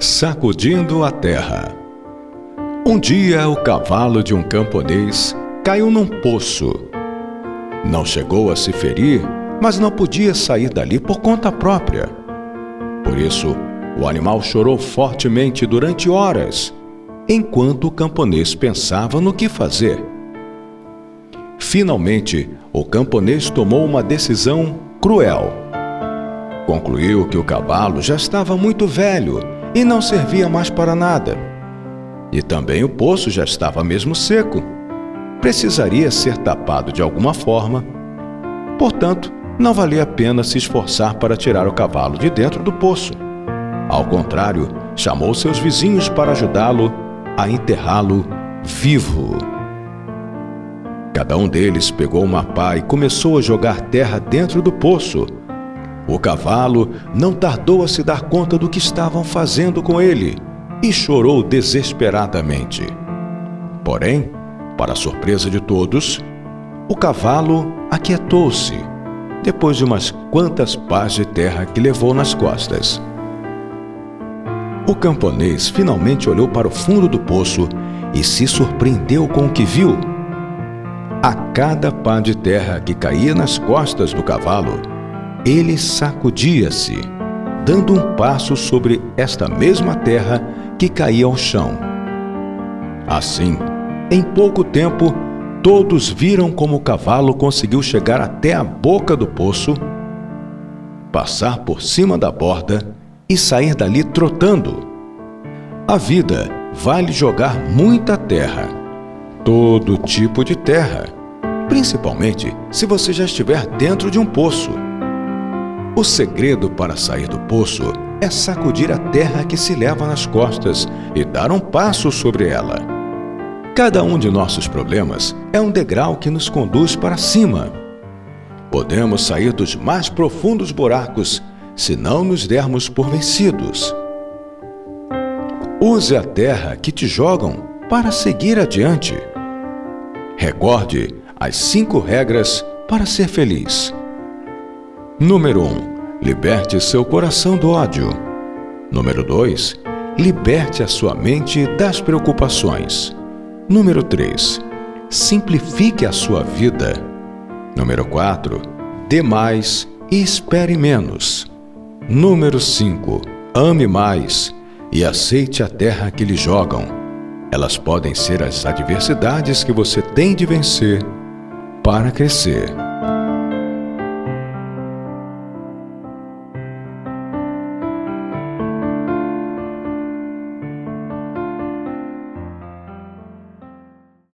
Sacudindo a terra. Um dia, o cavalo de um camponês caiu num poço. Não chegou a se ferir, mas não podia sair dali por conta própria. Por isso, o animal chorou fortemente durante horas, enquanto o camponês pensava no que fazer. Finalmente, o camponês tomou uma decisão cruel. Concluiu que o cavalo já estava muito velho e não servia mais para nada. E também o poço já estava mesmo seco. Precisaria ser tapado de alguma forma. Portanto, não valia a pena se esforçar para tirar o cavalo de dentro do poço. Ao contrário, chamou seus vizinhos para ajudá-lo a enterrá-lo vivo. Cada um deles pegou uma pá e começou a jogar terra dentro do poço o cavalo não tardou a se dar conta do que estavam fazendo com ele e chorou desesperadamente. Porém, para surpresa de todos, o cavalo aquietou-se depois de umas quantas pás de terra que levou nas costas. O camponês finalmente olhou para o fundo do poço e se surpreendeu com o que viu. A cada pá de terra que caía nas costas do cavalo, ele sacudia-se, dando um passo sobre esta mesma terra que caía ao chão. Assim, em pouco tempo, todos viram como o cavalo conseguiu chegar até a boca do poço, passar por cima da borda e sair dali trotando. A vida vale jogar muita terra, todo tipo de terra, principalmente se você já estiver dentro de um poço. O segredo para sair do poço é sacudir a terra que se leva nas costas e dar um passo sobre ela. Cada um de nossos problemas é um degrau que nos conduz para cima. Podemos sair dos mais profundos buracos se não nos dermos por vencidos. Use a terra que te jogam para seguir adiante. Recorde as cinco regras para ser feliz. Número 1. Um, liberte seu coração do ódio. Número 2. Liberte a sua mente das preocupações. Número 3. Simplifique a sua vida. Número 4. Dê mais e espere menos. Número 5. Ame mais e aceite a terra que lhe jogam. Elas podem ser as adversidades que você tem de vencer para crescer.